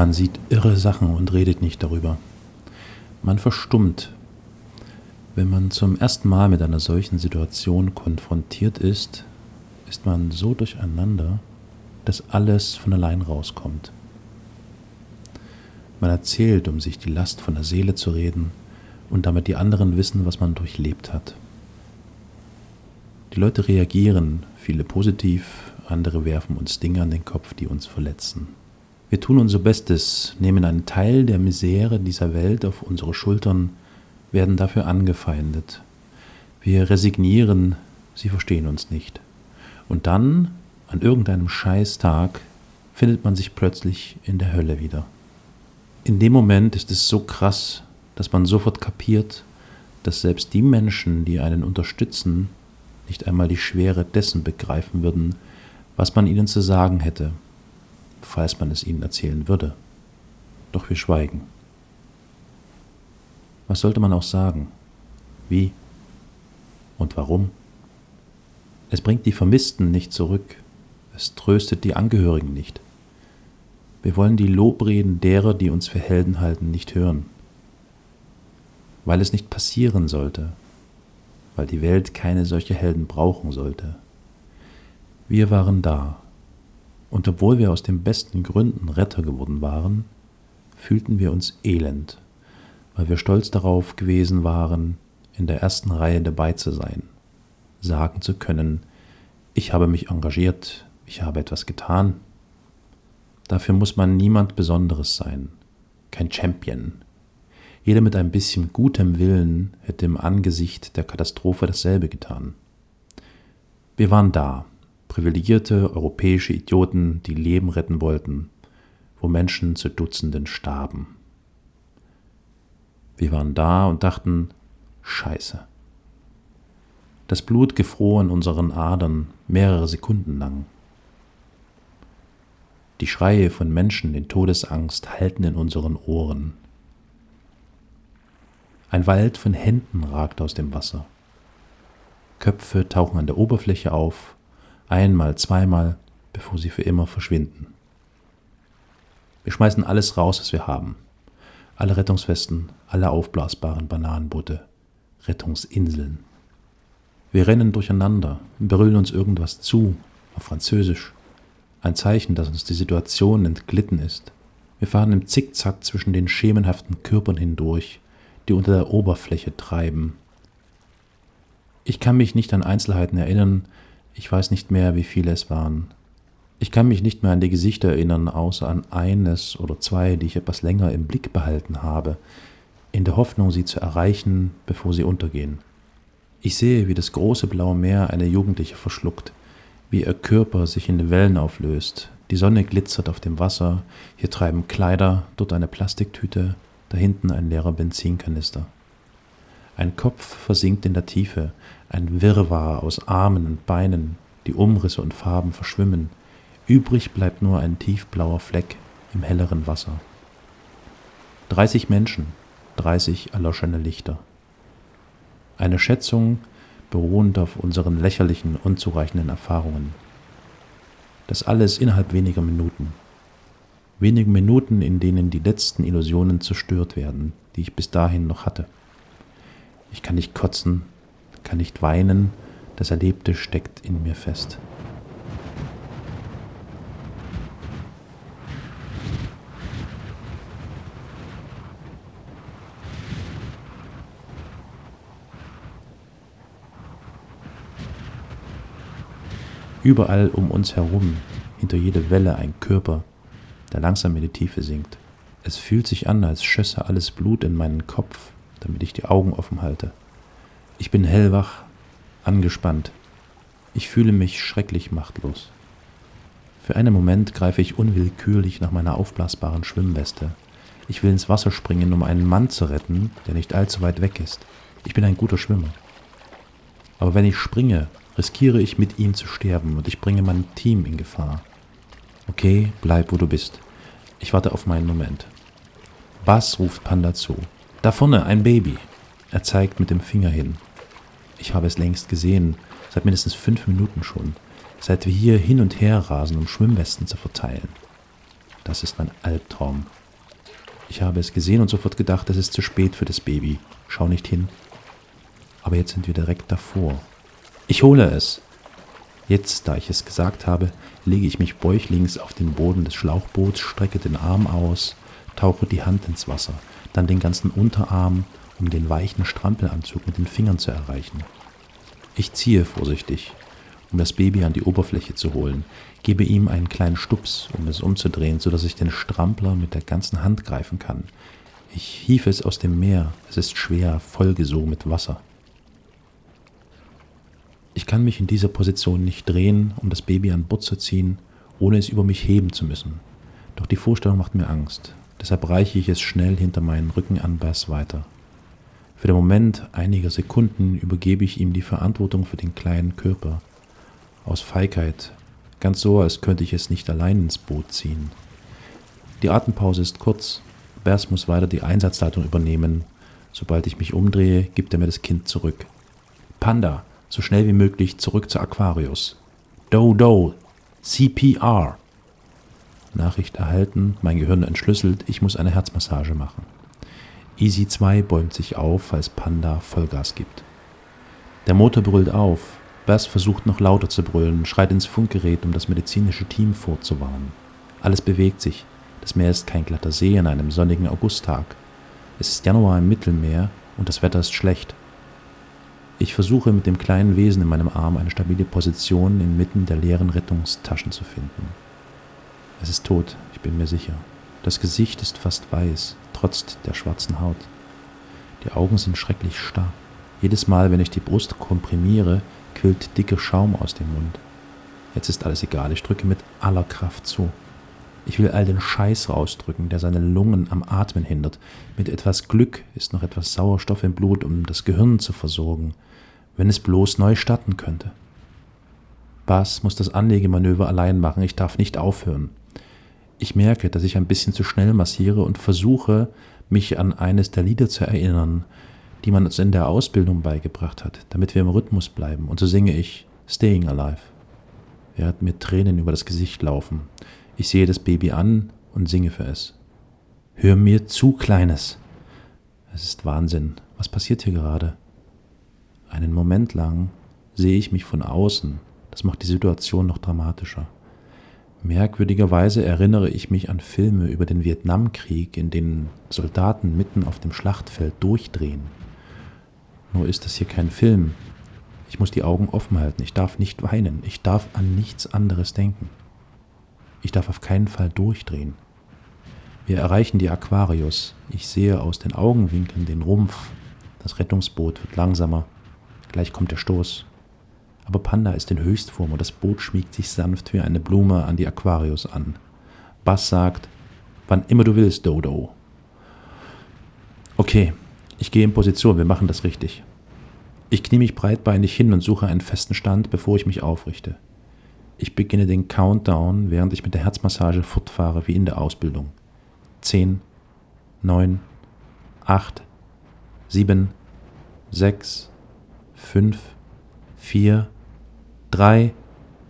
Man sieht irre Sachen und redet nicht darüber. Man verstummt. Wenn man zum ersten Mal mit einer solchen Situation konfrontiert ist, ist man so durcheinander, dass alles von allein rauskommt. Man erzählt, um sich die Last von der Seele zu reden und damit die anderen wissen, was man durchlebt hat. Die Leute reagieren, viele positiv, andere werfen uns Dinge an den Kopf, die uns verletzen. Wir tun unser Bestes, nehmen einen Teil der Misere dieser Welt auf unsere Schultern, werden dafür angefeindet. Wir resignieren, sie verstehen uns nicht. Und dann, an irgendeinem Scheißtag, findet man sich plötzlich in der Hölle wieder. In dem Moment ist es so krass, dass man sofort kapiert, dass selbst die Menschen, die einen unterstützen, nicht einmal die Schwere dessen begreifen würden, was man ihnen zu sagen hätte, falls man es ihnen erzählen würde. Doch wir schweigen. Was sollte man auch sagen? Wie? Und warum? Es bringt die Vermissten nicht zurück, es tröstet die Angehörigen nicht. Wir wollen die Lobreden derer, die uns für Helden halten, nicht hören. Weil es nicht passieren sollte, weil die Welt keine solche Helden brauchen sollte. Wir waren da, und obwohl wir aus den besten Gründen Retter geworden waren, fühlten wir uns elend, weil wir stolz darauf gewesen waren, in der ersten Reihe dabei zu sein, sagen zu können, ich habe mich engagiert, ich habe etwas getan. Dafür muss man niemand Besonderes sein, kein Champion. Jeder mit ein bisschen gutem Willen hätte im Angesicht der Katastrophe dasselbe getan. Wir waren da, privilegierte europäische Idioten, die Leben retten wollten, wo Menschen zu Dutzenden starben. Wir waren da und dachten, Scheiße. Das Blut gefror in unseren Adern mehrere Sekunden lang. Die Schreie von Menschen in Todesangst hallten in unseren Ohren. Ein Wald von Händen ragt aus dem Wasser. Köpfe tauchen an der Oberfläche auf Einmal, zweimal, bevor sie für immer verschwinden. Wir schmeißen alles raus, was wir haben. Alle Rettungswesten, alle aufblasbaren Bananenboote, Rettungsinseln. Wir rennen durcheinander, brüllen uns irgendwas zu, auf Französisch. Ein Zeichen, dass uns die Situation entglitten ist. Wir fahren im Zickzack zwischen den schemenhaften Körpern hindurch, die unter der Oberfläche treiben. Ich kann mich nicht an Einzelheiten erinnern, ich weiß nicht mehr, wie viele es waren. Ich kann mich nicht mehr an die Gesichter erinnern, außer an eines oder zwei, die ich etwas länger im Blick behalten habe, in der Hoffnung, sie zu erreichen, bevor sie untergehen. Ich sehe, wie das große blaue Meer eine Jugendliche verschluckt, wie ihr Körper sich in den Wellen auflöst, die Sonne glitzert auf dem Wasser, hier treiben Kleider, dort eine Plastiktüte, da hinten ein leerer Benzinkanister. Ein Kopf versinkt in der Tiefe, ein Wirrwarr aus Armen und Beinen, die Umrisse und Farben verschwimmen. Übrig bleibt nur ein tiefblauer Fleck im helleren Wasser. 30 Menschen, 30 erloschene Lichter. Eine Schätzung beruhend auf unseren lächerlichen, unzureichenden Erfahrungen. Das alles innerhalb weniger Minuten. Wenige Minuten, in denen die letzten Illusionen zerstört werden, die ich bis dahin noch hatte. Ich kann nicht kotzen, kann nicht weinen, das Erlebte steckt in mir fest. Überall um uns herum, hinter jeder Welle ein Körper, der langsam in die Tiefe sinkt. Es fühlt sich an, als schösse alles Blut in meinen Kopf, damit ich die Augen offen halte. Ich bin hellwach, angespannt. Ich fühle mich schrecklich machtlos. Für einen Moment greife ich unwillkürlich nach meiner aufblasbaren Schwimmweste. Ich will ins Wasser springen, um einen Mann zu retten, der nicht allzu weit weg ist. Ich bin ein guter Schwimmer. Aber wenn ich springe, riskiere ich mit ihm zu sterben und ich bringe mein Team in Gefahr. Okay, bleib, wo du bist. Ich warte auf meinen Moment. Bass ruft Panda zu. Da vorne, ein Baby. Er zeigt mit dem Finger hin. Ich habe es längst gesehen, seit mindestens fünf Minuten schon, seit wir hier hin und her rasen, um Schwimmwesten zu verteilen. Das ist mein Albtraum. Ich habe es gesehen und sofort gedacht, es ist zu spät für das Baby. Schau nicht hin. Aber jetzt sind wir direkt davor. Ich hole es. Jetzt, da ich es gesagt habe, lege ich mich bäuchlings auf den Boden des Schlauchboots, strecke den Arm aus, tauche die Hand ins Wasser, dann den ganzen Unterarm, um den weichen Strampelanzug mit den Fingern zu erreichen. Ich ziehe vorsichtig, um das Baby an die Oberfläche zu holen, gebe ihm einen kleinen Stups, um es umzudrehen, sodass ich den Strampler mit der ganzen Hand greifen kann. Ich hiefe es aus dem Meer, es ist schwer, vollgesogen mit Wasser. Ich kann mich in dieser Position nicht drehen, um das Baby an Bord zu ziehen, ohne es über mich heben zu müssen. Doch die Vorstellung macht mir Angst. Deshalb reiche ich es schnell hinter meinen Rücken an Bass weiter. Für den Moment einiger Sekunden übergebe ich ihm die Verantwortung für den kleinen Körper. Aus Feigheit, ganz so, als könnte ich es nicht allein ins Boot ziehen. Die Atempause ist kurz. Bers muss weiter die Einsatzleitung übernehmen. Sobald ich mich umdrehe, gibt er mir das Kind zurück. Panda, so schnell wie möglich zurück zu Aquarius. Do, do, CPR. Nachricht erhalten, mein Gehirn entschlüsselt, ich muss eine Herzmassage machen. Easy 2 bäumt sich auf, als Panda Vollgas gibt. Der Motor brüllt auf, Bass versucht noch lauter zu brüllen, schreit ins Funkgerät, um das medizinische Team vorzuwarnen. Alles bewegt sich. Das Meer ist kein glatter See an einem sonnigen Augusttag. Es ist Januar im Mittelmeer und das Wetter ist schlecht. Ich versuche mit dem kleinen Wesen in meinem Arm eine stabile Position inmitten der leeren Rettungstaschen zu finden. Es ist tot, ich bin mir sicher. Das Gesicht ist fast weiß, trotz der schwarzen Haut. Die Augen sind schrecklich starr. Jedes Mal, wenn ich die Brust komprimiere, quillt dicker Schaum aus dem Mund. Jetzt ist alles egal, ich drücke mit aller Kraft zu. Ich will all den Scheiß rausdrücken, der seine Lungen am Atmen hindert. Mit etwas Glück ist noch etwas Sauerstoff im Blut, um das Gehirn zu versorgen, wenn es bloß neu starten könnte. Bass muss das Anlegemanöver allein machen, ich darf nicht aufhören. Ich merke, dass ich ein bisschen zu schnell massiere und versuche, mich an eines der Lieder zu erinnern, die man uns in der Ausbildung beigebracht hat, damit wir im Rhythmus bleiben. Und so singe ich Staying Alive. Er hat mir Tränen über das Gesicht laufen. Ich sehe das Baby an und singe für es. Hör mir zu, Kleines. Es ist Wahnsinn. Was passiert hier gerade? Einen Moment lang sehe ich mich von außen. Das macht die Situation noch dramatischer. Merkwürdigerweise erinnere ich mich an Filme über den Vietnamkrieg, in denen Soldaten mitten auf dem Schlachtfeld durchdrehen. Nur ist das hier kein Film. Ich muss die Augen offen halten. Ich darf nicht weinen. Ich darf an nichts anderes denken. Ich darf auf keinen Fall durchdrehen. Wir erreichen die Aquarius. Ich sehe aus den Augenwinkeln den Rumpf. Das Rettungsboot wird langsamer. Gleich kommt der Stoß. Aber Panda ist in Höchstform und das Boot schmiegt sich sanft wie eine Blume an die Aquarius an. Bass sagt, wann immer du willst, Dodo. Okay, ich gehe in Position, wir machen das richtig. Ich knie mich breitbeinig hin und suche einen festen Stand, bevor ich mich aufrichte. Ich beginne den Countdown, während ich mit der Herzmassage fortfahre wie in der Ausbildung. Zehn, neun, acht, sieben, sechs, fünf, vier, drei,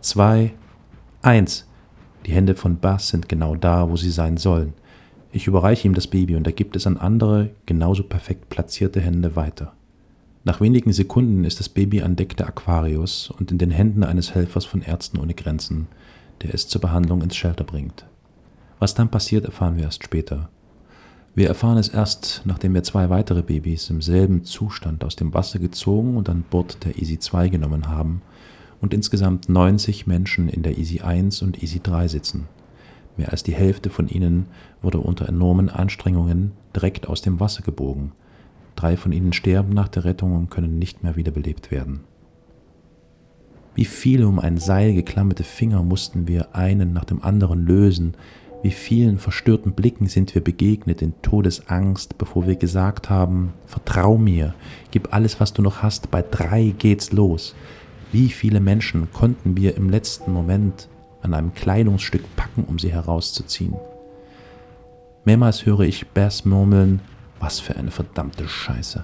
zwei, eins. Die Hände von Bass sind genau da, wo sie sein sollen. Ich überreiche ihm das Baby und er gibt es an andere, genauso perfekt platzierte Hände weiter. Nach wenigen Sekunden ist das Baby an Deck der Aquarius und in den Händen eines Helfers von Ärzten ohne Grenzen, der es zur Behandlung ins Shelter bringt. Was dann passiert, erfahren wir erst später. Wir erfahren es erst, nachdem wir zwei weitere Babys im selben Zustand aus dem Wasser gezogen und an Bord der Easy 2 genommen haben und insgesamt 90 Menschen in der Easy 1 und Easy 3 sitzen. Mehr als die Hälfte von ihnen wurde unter enormen Anstrengungen direkt aus dem Wasser gebogen. Drei von ihnen sterben nach der Rettung und können nicht mehr wiederbelebt werden. Wie viele um ein Seil geklammerte Finger mussten wir einen nach dem anderen lösen, wie vielen verstörten Blicken sind wir begegnet in Todesangst, bevor wir gesagt haben, vertrau mir, gib alles, was du noch hast, bei drei geht's los. Wie viele Menschen konnten wir im letzten Moment an einem Kleidungsstück packen, um sie herauszuziehen. Mehrmals höre ich Bass murmeln, was für eine verdammte Scheiße.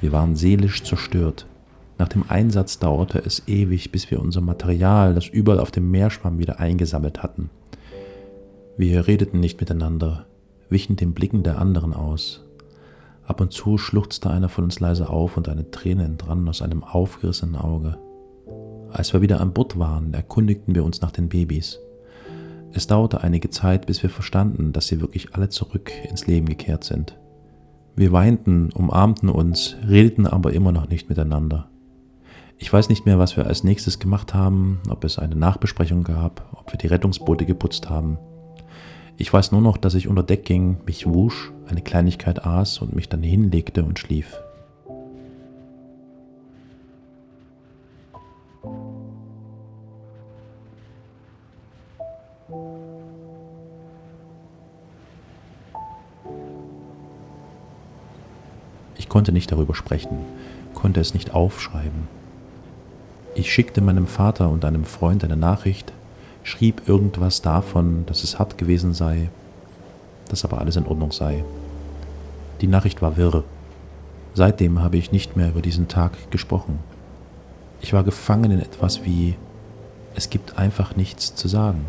Wir waren seelisch zerstört. Nach dem Einsatz dauerte es ewig, bis wir unser Material, das überall auf dem Meer schwamm, wieder eingesammelt hatten. Wir redeten nicht miteinander, wichen den Blicken der anderen aus. Ab und zu schluchzte einer von uns leise auf und eine Träne entrann aus einem aufgerissenen Auge. Als wir wieder an Bord waren, erkundigten wir uns nach den Babys. Es dauerte einige Zeit, bis wir verstanden, dass sie wirklich alle zurück ins Leben gekehrt sind. Wir weinten, umarmten uns, redeten aber immer noch nicht miteinander. Ich weiß nicht mehr, was wir als nächstes gemacht haben, ob es eine Nachbesprechung gab, ob wir die Rettungsboote geputzt haben. Ich weiß nur noch, dass ich unter Deck ging, mich wusch, eine Kleinigkeit aß und mich dann hinlegte und schlief. Ich konnte nicht darüber sprechen, konnte es nicht aufschreiben. Ich schickte meinem Vater und einem Freund eine Nachricht, schrieb irgendwas davon, dass es hart gewesen sei, dass aber alles in Ordnung sei. Die Nachricht war wirr. Seitdem habe ich nicht mehr über diesen Tag gesprochen. Ich war gefangen in etwas wie, es gibt einfach nichts zu sagen.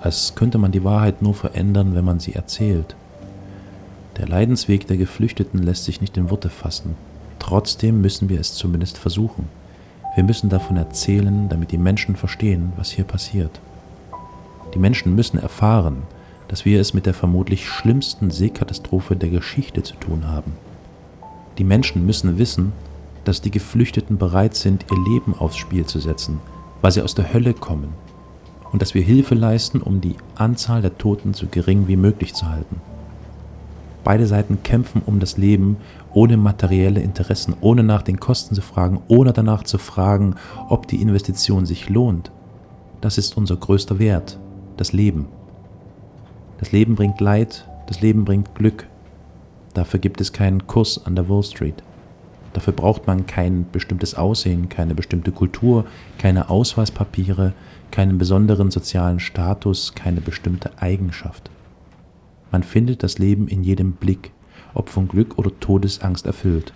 Als könnte man die Wahrheit nur verändern, wenn man sie erzählt. Der Leidensweg der Geflüchteten lässt sich nicht in Worte fassen. Trotzdem müssen wir es zumindest versuchen. Wir müssen davon erzählen, damit die Menschen verstehen, was hier passiert. Die Menschen müssen erfahren, dass wir es mit der vermutlich schlimmsten Seekatastrophe der Geschichte zu tun haben. Die Menschen müssen wissen, dass die Geflüchteten bereit sind, ihr Leben aufs Spiel zu setzen, weil sie aus der Hölle kommen, und dass wir Hilfe leisten, um die Anzahl der Toten so gering wie möglich zu halten. Beide Seiten kämpfen um das Leben ohne materielle Interessen, ohne nach den Kosten zu fragen, ohne danach zu fragen, ob die Investition sich lohnt. Das ist unser größter Wert, das Leben. Das Leben bringt Leid, das Leben bringt Glück. Dafür gibt es keinen Kurs an der Wall Street. Dafür braucht man kein bestimmtes Aussehen, keine bestimmte Kultur, keine Ausweispapiere, keinen besonderen sozialen Status, keine bestimmte Eigenschaft. Man findet das Leben in jedem Blick, ob von Glück oder Todesangst erfüllt.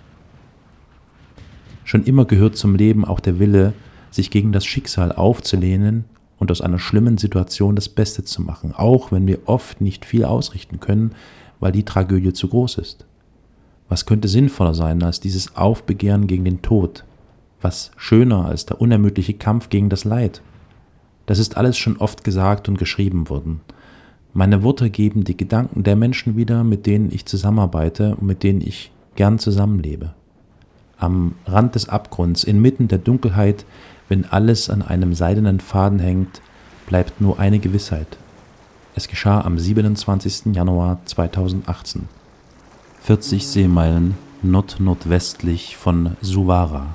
Schon immer gehört zum Leben auch der Wille, sich gegen das Schicksal aufzulehnen und aus einer schlimmen Situation das Beste zu machen, auch wenn wir oft nicht viel ausrichten können, weil die Tragödie zu groß ist. Was könnte sinnvoller sein als dieses Aufbegehren gegen den Tod? Was schöner als der unermüdliche Kampf gegen das Leid? Das ist alles schon oft gesagt und geschrieben worden. Meine Worte geben die Gedanken der Menschen wieder, mit denen ich zusammenarbeite und mit denen ich gern zusammenlebe. Am Rand des Abgrunds, inmitten der Dunkelheit, wenn alles an einem seidenen Faden hängt, bleibt nur eine Gewissheit. Es geschah am 27. Januar 2018, 40 Seemeilen nordnordwestlich von Suwara.